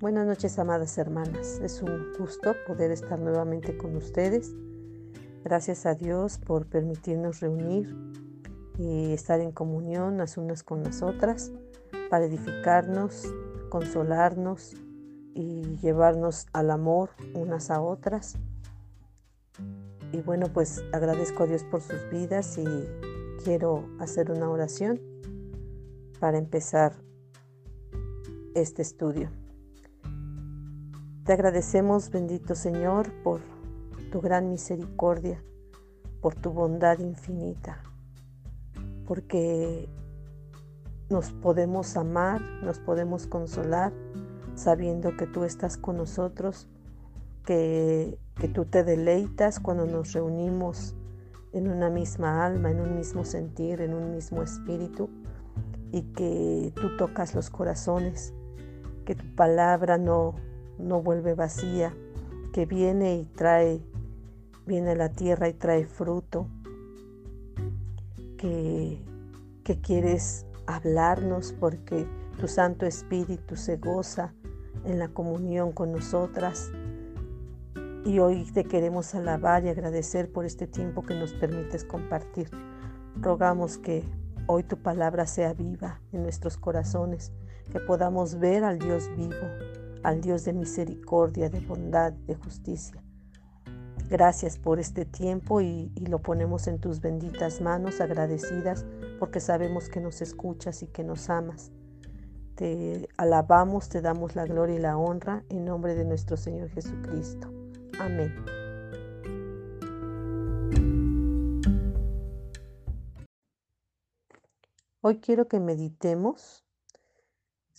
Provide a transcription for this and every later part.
Buenas noches, amadas hermanas. Es un gusto poder estar nuevamente con ustedes. Gracias a Dios por permitirnos reunir y estar en comunión las unas con las otras para edificarnos, consolarnos y llevarnos al amor unas a otras. Y bueno, pues agradezco a Dios por sus vidas y quiero hacer una oración para empezar este estudio. Te agradecemos, bendito Señor, por tu gran misericordia, por tu bondad infinita, porque nos podemos amar, nos podemos consolar, sabiendo que tú estás con nosotros, que, que tú te deleitas cuando nos reunimos en una misma alma, en un mismo sentir, en un mismo espíritu, y que tú tocas los corazones, que tu palabra no no vuelve vacía, que viene y trae, viene la tierra y trae fruto, que, que quieres hablarnos porque tu Santo Espíritu se goza en la comunión con nosotras. Y hoy te queremos alabar y agradecer por este tiempo que nos permites compartir. Rogamos que hoy tu palabra sea viva en nuestros corazones, que podamos ver al Dios vivo, al Dios de misericordia, de bondad, de justicia. Gracias por este tiempo y, lo ponemos en tus benditas manos agradecidas porque sabemos que nos escuchas y que nos amas. Te alabamos, te damos la gloria y la honra en nombre de nuestro Señor Jesucristo. Amén. Hoy quiero que meditemos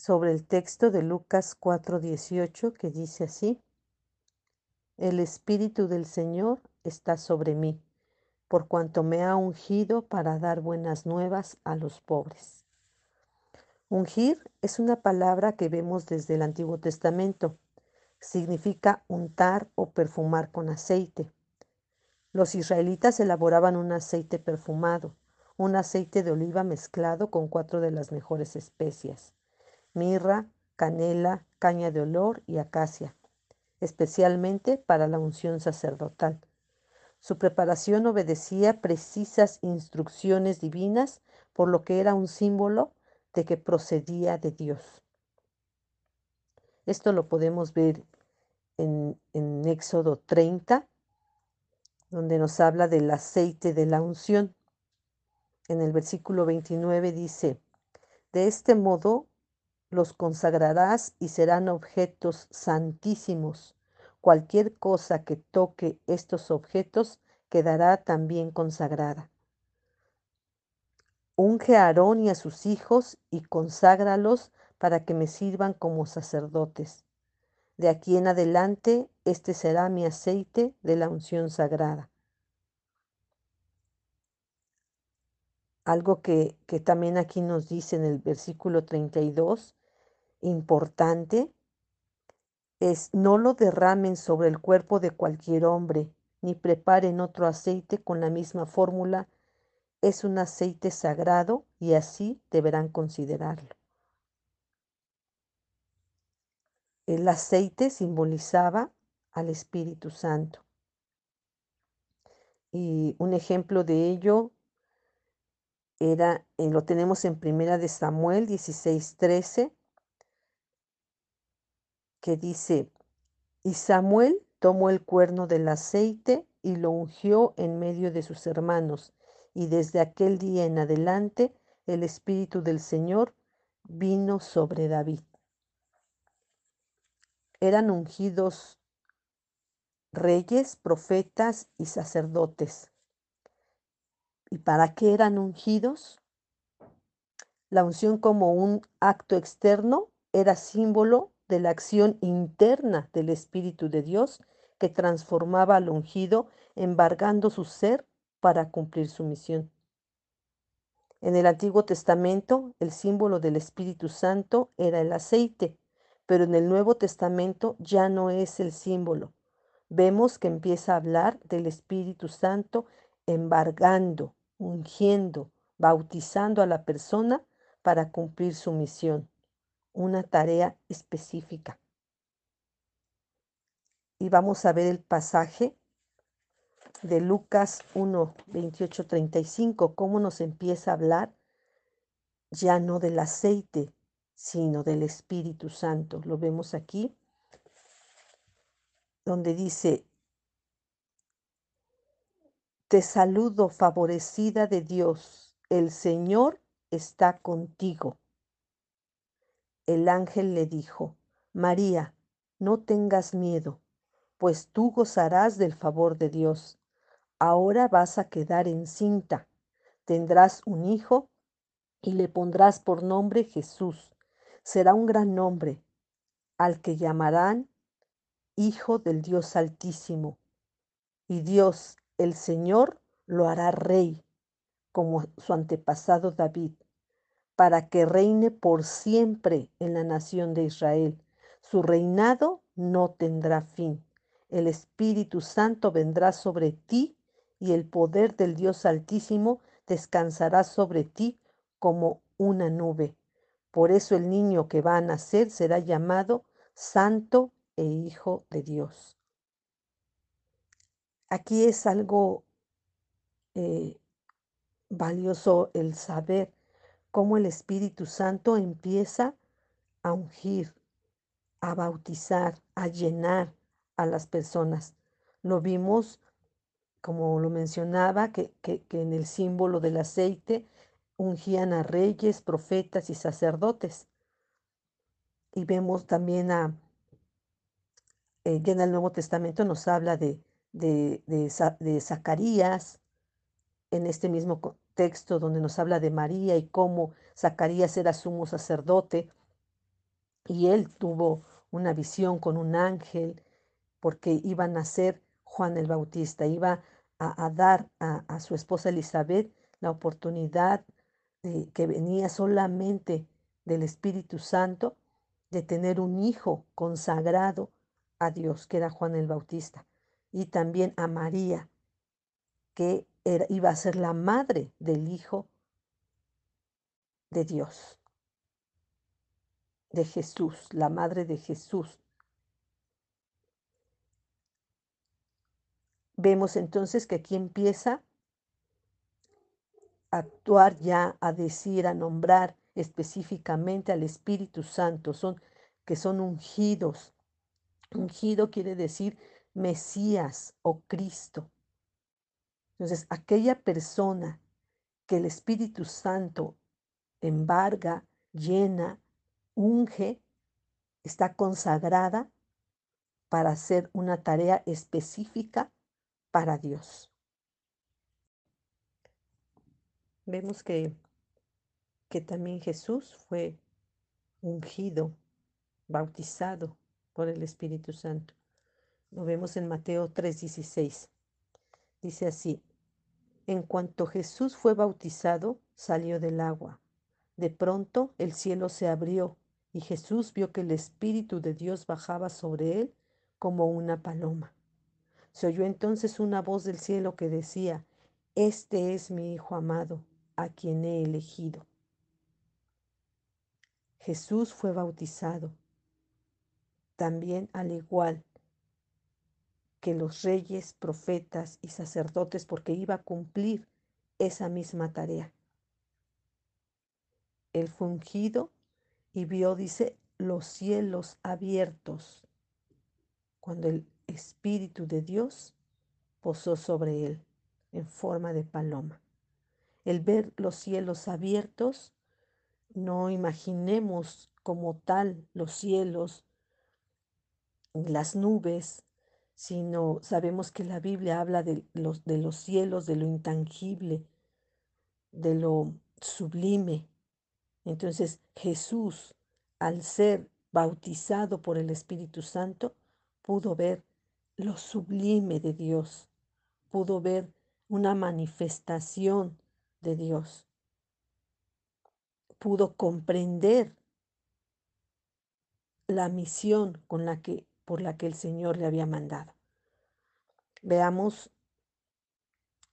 sobre el texto de Lucas 4:18 que dice así, El Espíritu del Señor está sobre mí, por cuanto me ha ungido para dar buenas nuevas a los pobres. Ungir es una palabra que vemos desde el Antiguo Testamento. Significa untar o perfumar con aceite. Los israelitas elaboraban un aceite perfumado, un aceite de oliva mezclado con cuatro de las mejores especias mirra, canela, caña de olor y acacia, especialmente para la unción sacerdotal. Su preparación obedecía precisas instrucciones divinas, por lo que era un símbolo de que procedía de Dios. Esto lo podemos ver en, en Éxodo 30, donde nos habla del aceite de la unción. En el versículo 29 dice, de este modo los consagrarás y serán objetos santísimos. Cualquier cosa que toque estos objetos quedará también consagrada. Unge a Aarón y a sus hijos y conságralos para que me sirvan como sacerdotes. De aquí en adelante, este será mi aceite de la unción sagrada. Algo que, que también aquí nos dice en el versículo 32 importante es no lo derramen sobre el cuerpo de cualquier hombre, ni preparen otro aceite con la misma fórmula. Es un aceite sagrado y así deberán considerarlo. El aceite simbolizaba al Espíritu Santo. Y un ejemplo de ello era, eh, lo tenemos en Primera de Samuel 16:13, que dice, y Samuel tomó el cuerno del aceite y lo ungió en medio de sus hermanos, y desde aquel día en adelante el Espíritu del Señor vino sobre David. Eran ungidos reyes, profetas y sacerdotes. ¿Y para qué eran ungidos? La unción como un acto externo era símbolo de la acción interna del Espíritu de Dios que transformaba al ungido, embargando su ser para cumplir su misión. En el Antiguo Testamento, el símbolo del Espíritu Santo era el aceite, pero en el Nuevo Testamento ya no es el símbolo. Vemos que empieza a hablar del Espíritu Santo embargando, ungiendo, bautizando a la persona para cumplir su misión una tarea específica. y vamos a ver el pasaje de Lucas 1, 28, 35, cómo nos empieza a hablar ya no del aceite, sino del Espíritu Santo. Lo vemos aquí, donde dice, te saludo favorecida de Dios, el Señor está contigo. El ángel le dijo, María, no tengas miedo, pues tú gozarás del favor de Dios. Ahora vas a quedar encinta, tendrás un hijo y le pondrás por nombre Jesús. Será un gran nombre, al que llamarán Hijo del Dios Altísimo. Y Dios, el Señor, lo hará rey, como su antepasado David, para que reine por siempre en la nación de Israel. Su reinado no tendrá fin. El Espíritu Santo vendrá sobre ti y el poder del Dios Altísimo descansará sobre ti como una nube. Por eso el niño que va a nacer será llamado Santo e Hijo de Dios. Aquí es algo eh, valioso el saber cómo el Espíritu Santo empieza a ungir, a bautizar, a llenar a las personas. Lo vimos como lo mencionaba, que, en el símbolo del aceite ungían a reyes, profetas y sacerdotes. Y vemos también a, eh, ya en el Nuevo Testamento nos habla de, de, de, Zacarías, en este mismo texto donde nos habla de María y cómo Zacarías era sumo sacerdote y él tuvo una visión con un ángel porque iba a nacer Juan el Bautista, iba a, dar a, su esposa Elizabeth la oportunidad de, que venía solamente del Espíritu Santo de tener un hijo consagrado a Dios, que era Juan el Bautista, y también a María, que iba a ser la madre del Hijo de Dios, de Jesús, la madre de Jesús, Vemos entonces que aquí empieza a actuar ya, a decir, a nombrar específicamente al Espíritu Santo, son, que son ungidos. Ungido quiere decir Mesías o Cristo. Entonces, aquella persona que el Espíritu Santo embarga, llena, unge, está consagrada para hacer una tarea específica para Dios. Vemos que, que también Jesús fue ungido, bautizado por el Espíritu Santo. Lo vemos en Mateo 3:16. Dice así, en cuanto Jesús fue bautizado, salió del agua. De pronto el cielo se abrió y Jesús vio que el Espíritu de Dios bajaba sobre él como una paloma. Se oyó entonces una voz del cielo que decía, Este es mi Hijo amado, a quien he elegido. Jesús fue bautizado, también al igual que los reyes, profetas y sacerdotes, porque iba a cumplir esa misma tarea. El fungido y vio, dice, los cielos abiertos. Cuando el Espíritu de Dios posó sobre él en forma de paloma. El ver los cielos abiertos, no imaginemos como tal los cielos, las nubes, sino sabemos que la Biblia habla de los, de los cielos, de lo intangible, de lo sublime. Entonces Jesús, al ser bautizado por el Espíritu Santo, pudo ver lo sublime de Dios, pudo ver una manifestación de Dios, pudo comprender la misión con la que, por la que el Señor le había mandado. Veamos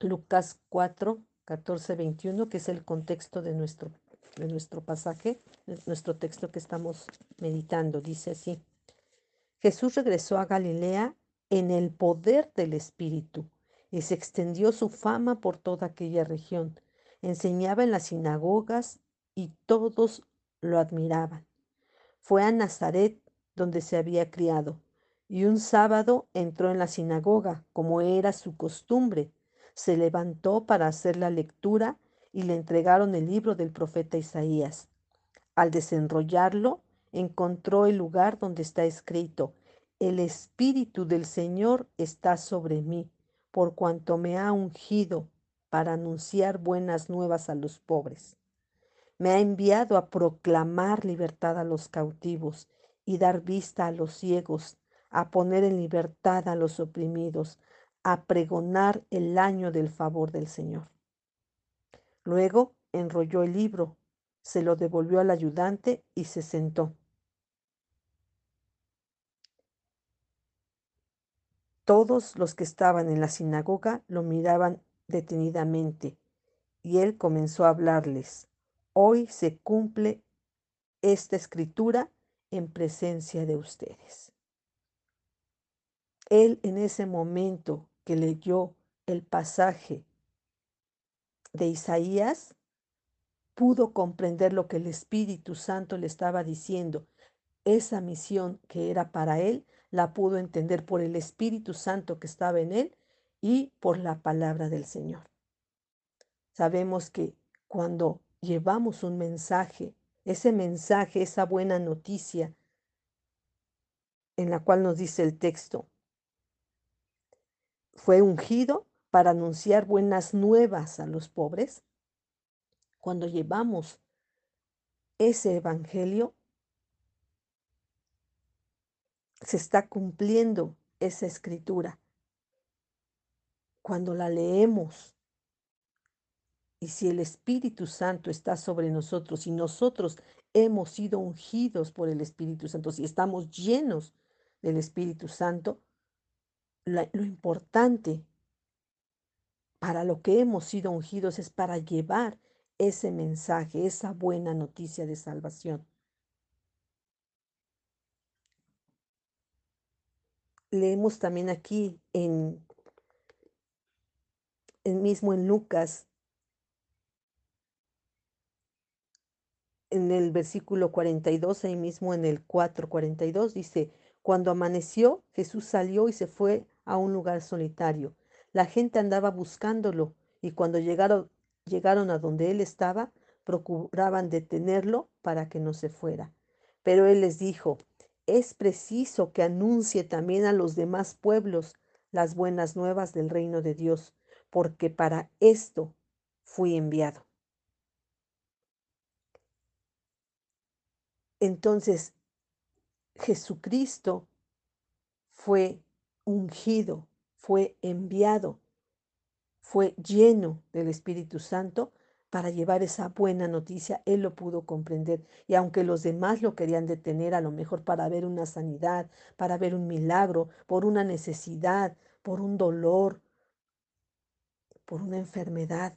Lucas 4, 14, 21, que es el contexto de nuestro, de nuestro pasaje, nuestro texto que estamos meditando. Dice así, Jesús regresó a Galilea en el poder del Espíritu y se extendió su fama por toda aquella región. Enseñaba en las sinagogas y todos lo admiraban. Fue a Nazaret donde se había criado y un sábado entró en la sinagoga, como era su costumbre. Se levantó para hacer la lectura y le entregaron el libro del profeta Isaías. Al desenrollarlo, encontró el lugar donde está escrito, El Espíritu del Señor está sobre mí, por cuanto me ha ungido para anunciar buenas nuevas a los pobres. Me ha enviado a proclamar libertad a los cautivos y dar vista a los ciegos, a poner en libertad a los oprimidos, a pregonar el año del favor del Señor. Luego enrolló el libro, se lo devolvió al ayudante y se sentó. Todos los que estaban en la sinagoga lo miraban detenidamente y él comenzó a hablarles. Hoy se cumple esta escritura en presencia de ustedes. Él en ese momento que leyó el pasaje de Isaías, pudo comprender lo que el Espíritu Santo le estaba diciendo. Esa misión que era para él la pudo entender por el Espíritu Santo que estaba en él y por la palabra del Señor. Sabemos que cuando llevamos un mensaje, ese mensaje, esa buena noticia en la cual nos dice el texto, fue ungido para anunciar buenas nuevas a los pobres. Cuando llevamos ese evangelio, se está cumpliendo esa escritura. Cuando la leemos, y si el Espíritu Santo está sobre nosotros y nosotros hemos sido ungidos por el Espíritu Santo, si estamos llenos del Espíritu Santo, lo importante para lo que hemos sido ungidos es para llevar ese mensaje, esa buena noticia de salvación. leemos también aquí en, en mismo en Lucas, en el versículo 42, ahí mismo en el 4:42, dice, cuando amaneció, Jesús salió y se fue a un lugar solitario. La gente andaba buscándolo y cuando llegaron, llegaron a donde él estaba, procuraban detenerlo para que no se fuera. Pero él les dijo, es preciso que anuncie también a los demás pueblos las buenas nuevas del reino de Dios, porque para esto fui enviado. Entonces, Jesucristo fue ungido, fue enviado, fue lleno del Espíritu Santo para llevar esa buena noticia, él lo pudo comprender. Y aunque los demás lo querían detener, a lo mejor para ver una sanidad, para ver un milagro, por una necesidad, por un dolor, por una enfermedad,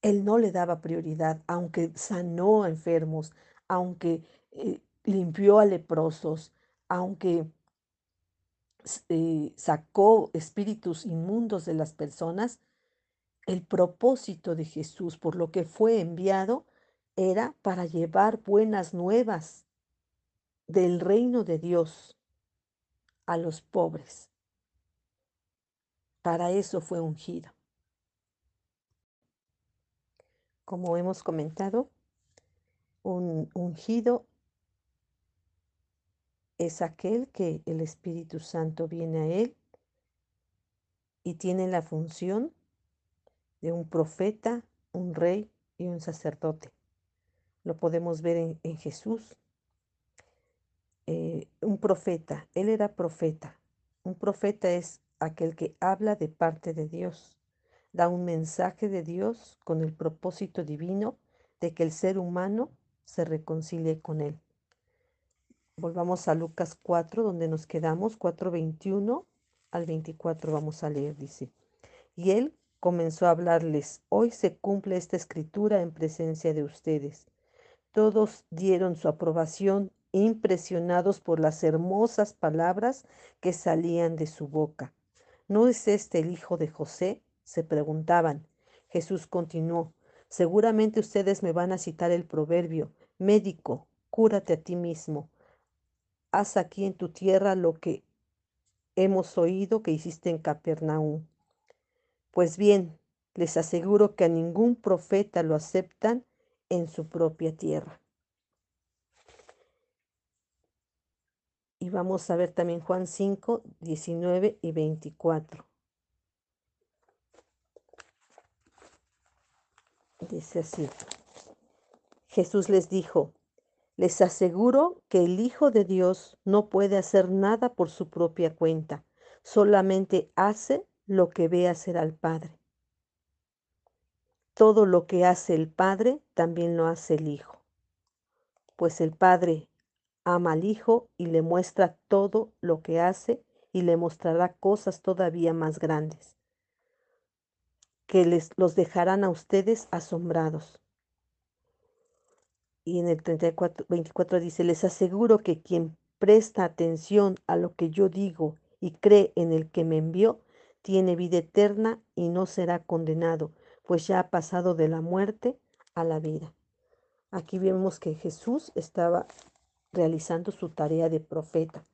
él no le daba prioridad, aunque sanó a enfermos, aunque eh, limpió a leprosos, aunque eh, sacó espíritus inmundos de las personas, el propósito de Jesús, por lo que fue enviado, era para llevar buenas nuevas del reino de Dios a los pobres. Para eso fue ungido. Como hemos comentado, un ungido es aquel que el Espíritu Santo viene a él y tiene la función de un profeta, un rey y un sacerdote. Lo podemos ver en, Jesús. Eh, un profeta, él era profeta. Un profeta es aquel que habla de parte de Dios, da un mensaje de Dios con el propósito divino de que el ser humano se reconcilie con él. Volvamos a Lucas 4, donde nos quedamos, 4.21 al 24 vamos a leer, dice. Y él comenzó a hablarles, hoy se cumple esta escritura en presencia de ustedes. Todos dieron su aprobación impresionados por las hermosas palabras que salían de su boca. ¿No es este el hijo de José? se preguntaban. Jesús continuó, seguramente ustedes me van a citar el proverbio, médico, cúrate a ti mismo. Haz aquí en tu tierra lo que hemos oído que hiciste en Capernaum. Pues bien, les aseguro que a ningún profeta lo aceptan en su propia tierra. Y vamos a ver también Juan 5, 19 y 24. Dice así. Jesús les dijo, les aseguro que el Hijo de Dios no puede hacer nada por su propia cuenta, solamente hace lo que ve hacer al Padre. Todo lo que hace el Padre también lo hace el Hijo, pues el Padre ama al Hijo y le muestra todo lo que hace y le mostrará cosas todavía más grandes, que les los dejarán a ustedes asombrados. Y en el 34, 24 dice, les aseguro que quien presta atención a lo que yo digo y cree en el que me envió, tiene vida eterna y no será condenado, pues ya ha pasado de la muerte a la vida. Aquí vemos que Jesús estaba realizando su tarea de profeta.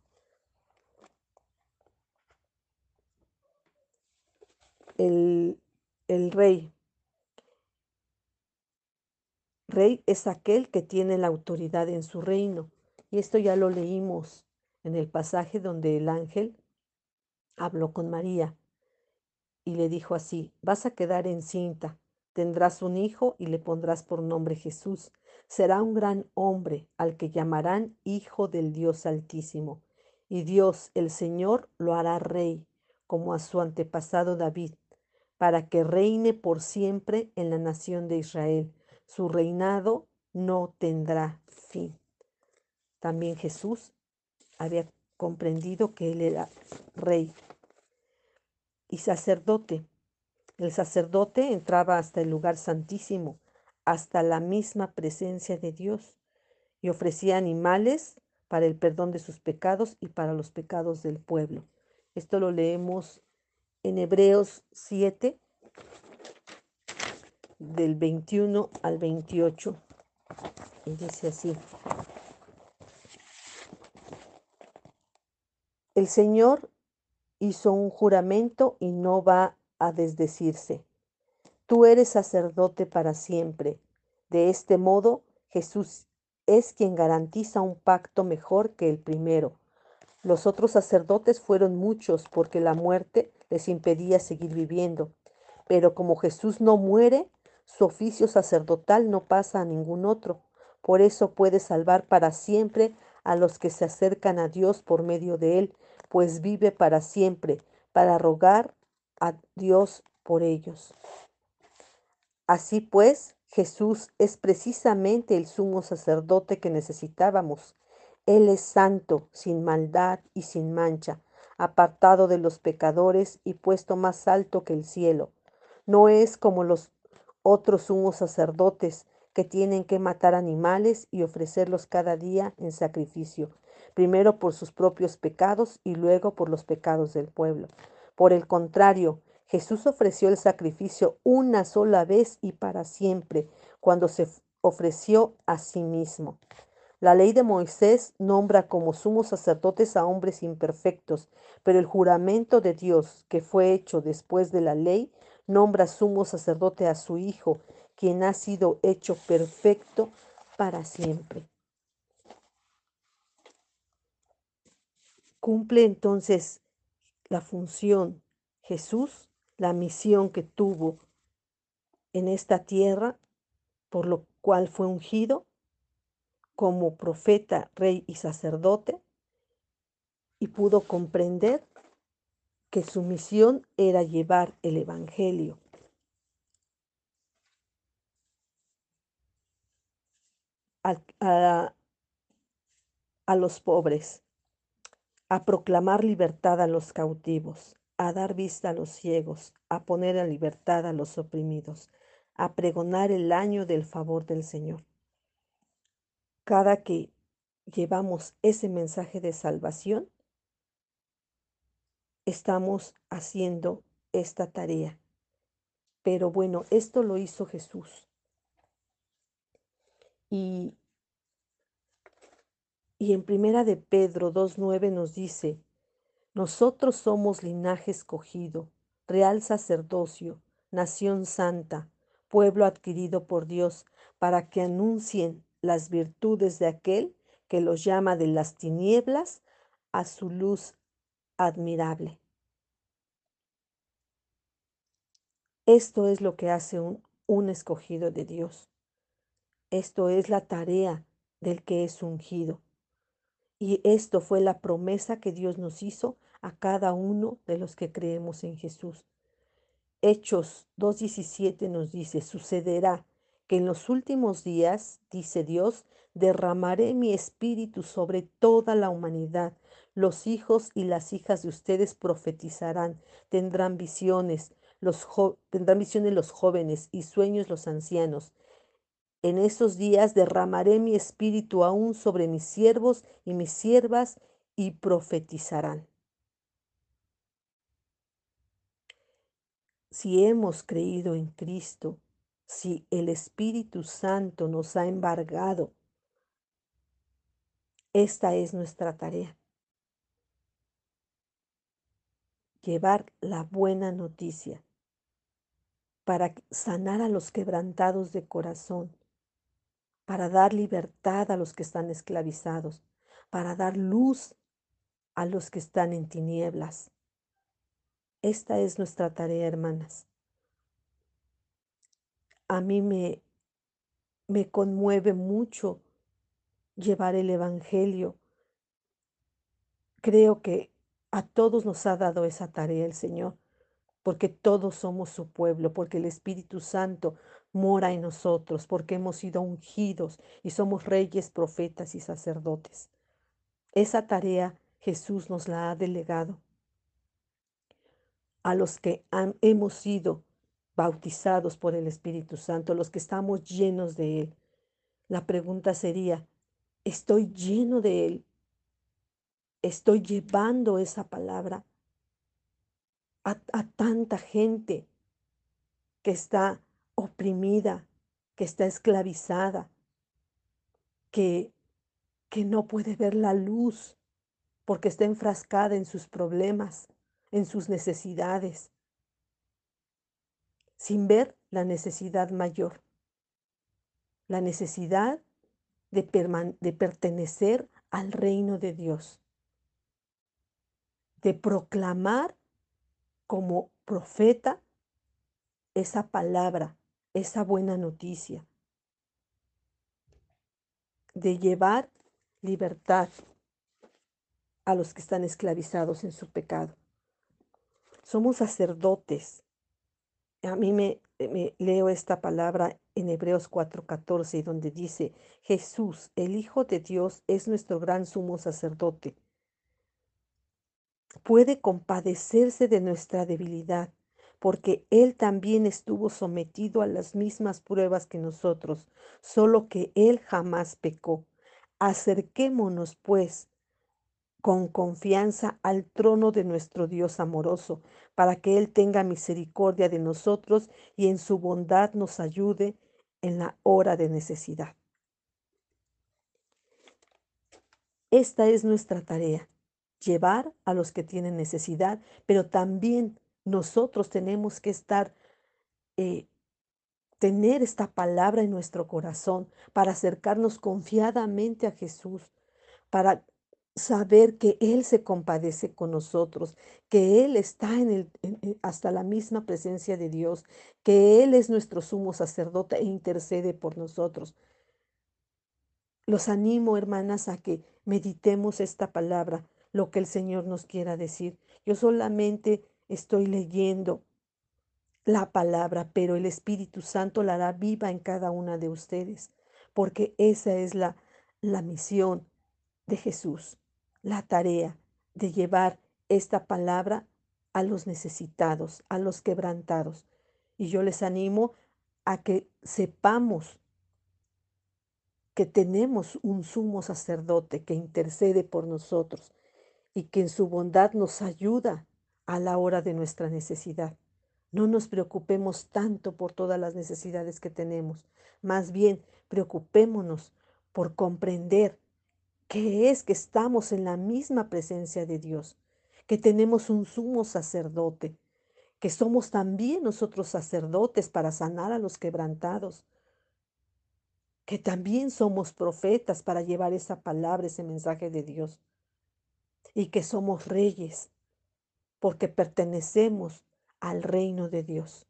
El, el rey. Rey es aquel que tiene la autoridad en su reino. Y esto ya lo leímos en el pasaje donde el ángel habló con María y le dijo así, vas a quedar encinta, tendrás un hijo y le pondrás por nombre Jesús será un gran hombre al que llamarán Hijo del Dios Altísimo. Y Dios el Señor lo hará rey, como a su antepasado David, para que reine por siempre en la nación de Israel. Su reinado no tendrá fin. También Jesús había comprendido que él era rey y sacerdote. El sacerdote entraba hasta el lugar santísimo hasta la misma presencia de Dios y ofrecía animales para el perdón de sus pecados y para los pecados del pueblo. Esto lo leemos en Hebreos 7, del 21 al 28. Y dice así. El Señor hizo un juramento y no va a desdecirse. Tú eres sacerdote para siempre. De este modo, Jesús es quien garantiza un pacto mejor que el primero. Los otros sacerdotes fueron muchos porque la muerte les impedía seguir viviendo. Pero como Jesús no muere, su oficio sacerdotal no pasa a ningún otro. Por eso puede salvar para siempre a los que se acercan a Dios por medio de él, pues vive para siempre, para rogar a Dios por ellos. Así pues, Jesús es precisamente el sumo sacerdote que necesitábamos. Él es santo, sin maldad y sin mancha, apartado de los pecadores y puesto más alto que el cielo. No es como los otros sumos sacerdotes que tienen que matar animales y ofrecerlos cada día en sacrificio, primero por sus propios pecados y luego por los pecados del pueblo. Por el contrario, Jesús ofreció el sacrificio una sola vez y para siempre, cuando se ofreció a sí mismo. La ley de Moisés nombra como sumos sacerdotes a hombres imperfectos, pero el juramento de Dios, que fue hecho después de la ley, nombra sumo sacerdote a su Hijo, quien ha sido hecho perfecto para siempre. Cumple entonces la función Jesús la misión que tuvo en esta tierra, por lo cual fue ungido como profeta, rey y sacerdote, y pudo comprender que su misión era llevar el Evangelio. A, a, los pobres, a proclamar libertad a los cautivos, a dar vista a los ciegos, a poner a libertad a los oprimidos, a pregonar el año del favor del Señor. Cada que llevamos ese mensaje de salvación, estamos haciendo esta tarea. Pero bueno, esto lo hizo Jesús. Y, y en primera de Pedro 2.9 nos dice, nosotros somos linaje escogido, real sacerdocio, nación santa, pueblo adquirido por Dios, para que anuncien las virtudes de aquel que los llama de las tinieblas a su luz admirable. Esto es lo que hace un, escogido de Dios. Esto es la tarea del que es ungido. Y esto fue la promesa que Dios nos hizo a cada uno de los que creemos en Jesús. Hechos 2.17 nos dice, sucederá que en los últimos días, dice Dios, derramaré mi espíritu sobre toda la humanidad. Los hijos y las hijas de ustedes profetizarán, tendrán visiones, los tendrán visiones los jóvenes y sueños los ancianos. En esos días derramaré mi espíritu aún sobre mis siervos y mis siervas y profetizarán. Si hemos creído en Cristo, si el Espíritu Santo nos ha embargado, esta es nuestra tarea. Llevar la buena noticia para sanar a los quebrantados de corazón, para dar libertad a los que están esclavizados, para dar luz a los que están en tinieblas. Esta es nuestra tarea, hermanas. A mí me, me conmueve mucho llevar el Evangelio. Creo que a todos nos ha dado esa tarea el Señor, porque todos somos su pueblo, porque el Espíritu Santo mora en nosotros, porque hemos sido ungidos y somos reyes, profetas y sacerdotes. Esa tarea Jesús nos la ha delegado a los que hemos sido bautizados por el Espíritu Santo, los que estamos llenos de Él. La pregunta sería, ¿estoy lleno de Él? ¿Estoy llevando esa palabra a, tanta gente que está oprimida, que está esclavizada, que, que no puede ver la luz porque está enfrascada en sus problemas? en sus necesidades, sin ver la necesidad mayor, la necesidad de, de pertenecer al reino de Dios, de proclamar como profeta esa palabra, esa buena noticia, de llevar libertad a los que están esclavizados en su pecado. Somos sacerdotes. A mí me, leo esta palabra en Hebreos 4:14, donde dice, Jesús, el Hijo de Dios, es nuestro gran sumo sacerdote. Puede compadecerse de nuestra debilidad, porque Él también estuvo sometido a las mismas pruebas que nosotros, solo que Él jamás pecó. Acerquémonos, pues, con confianza al trono de nuestro Dios amoroso, para que Él tenga misericordia de nosotros y en su bondad nos ayude en la hora de necesidad. Esta es nuestra tarea, llevar a los que tienen necesidad, pero también nosotros tenemos que estar, eh, tener esta palabra en nuestro corazón para acercarnos confiadamente a Jesús, para saber que Él se compadece con nosotros, que Él está en el, hasta la misma presencia de Dios, que Él es nuestro sumo sacerdote e intercede por nosotros. Los animo, hermanas, a que meditemos esta palabra, lo que el Señor nos quiera decir. Yo solamente estoy leyendo la palabra, pero el Espíritu Santo la hará viva en cada una de ustedes, porque esa es la, la misión de Jesús la tarea de llevar esta palabra a los necesitados, a los quebrantados. Y yo les animo a que sepamos que tenemos un sumo sacerdote que intercede por nosotros y que en su bondad nos ayuda a la hora de nuestra necesidad. No nos preocupemos tanto por todas las necesidades que tenemos, más bien preocupémonos por comprender que es que estamos en la misma presencia de Dios, que tenemos un sumo sacerdote, que somos también nosotros sacerdotes para sanar a los quebrantados, que también somos profetas para llevar esa palabra, ese mensaje de Dios, y que somos reyes porque pertenecemos al reino de Dios.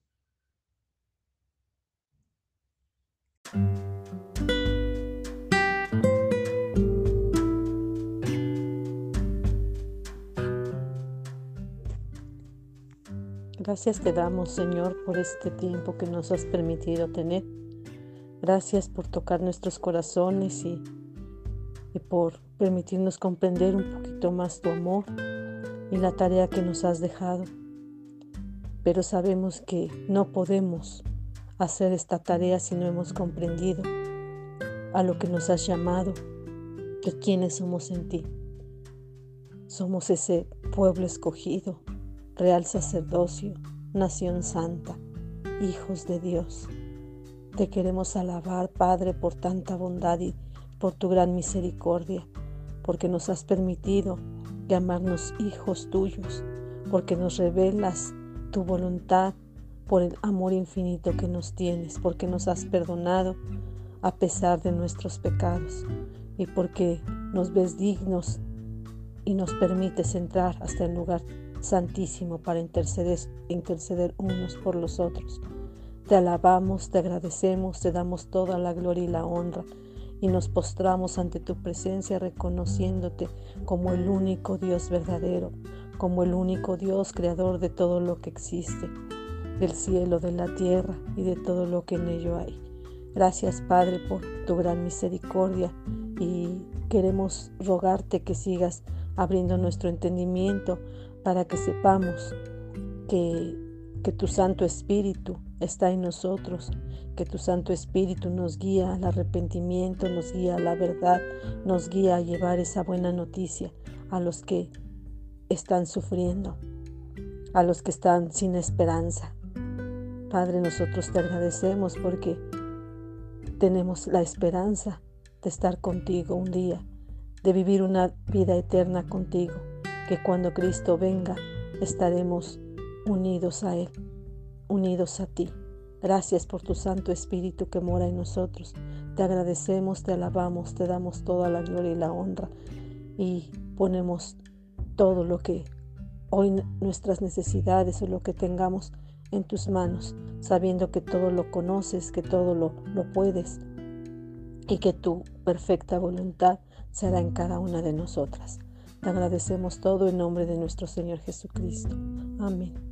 Gracias te damos, Señor, por este tiempo que nos has permitido tener. Gracias por tocar nuestros corazones y, y por permitirnos comprender un poquito más tu amor y la tarea que nos has dejado. Pero sabemos que no podemos hacer esta tarea si no hemos comprendido a lo que nos has llamado, de quiénes somos en ti. Somos ese pueblo escogido, real sacerdocio, nación santa, hijos de Dios. Te queremos alabar, Padre, por tanta bondad y por tu gran misericordia, porque nos has permitido llamarnos hijos tuyos, porque nos revelas tu voluntad por el amor infinito que nos tienes, porque nos has perdonado a pesar de nuestros pecados y porque nos ves dignos y nos permites entrar hasta el lugar santísimo para interceder, interceder unos por los otros. Te alabamos, te agradecemos, te damos toda la gloria y la honra y nos postramos ante tu presencia reconociéndote como el único Dios verdadero, como el único Dios creador de todo lo que existe, del cielo, de la tierra y de todo lo que en ello hay. Gracias Padre por tu gran misericordia y queremos rogarte que sigas abriendo nuestro entendimiento para que sepamos que, que tu Santo Espíritu está en nosotros, que tu Santo Espíritu nos guía al arrepentimiento, nos guía a la verdad, nos guía a llevar esa buena noticia a los que están sufriendo, a los que están sin esperanza. Padre, nosotros te agradecemos porque tenemos la esperanza de estar contigo un día, de vivir una vida eterna contigo que cuando Cristo venga estaremos unidos a Él, unidos a ti. Gracias por tu Santo Espíritu que mora en nosotros. Te agradecemos, te alabamos, te damos toda la gloria y la honra y ponemos todo lo que hoy nuestras necesidades o lo que tengamos en tus manos, sabiendo que todo lo conoces, que todo lo, lo puedes y que tu perfecta voluntad será en cada una de nosotras. Te agradecemos todo en nombre de nuestro Señor Jesucristo. Amén.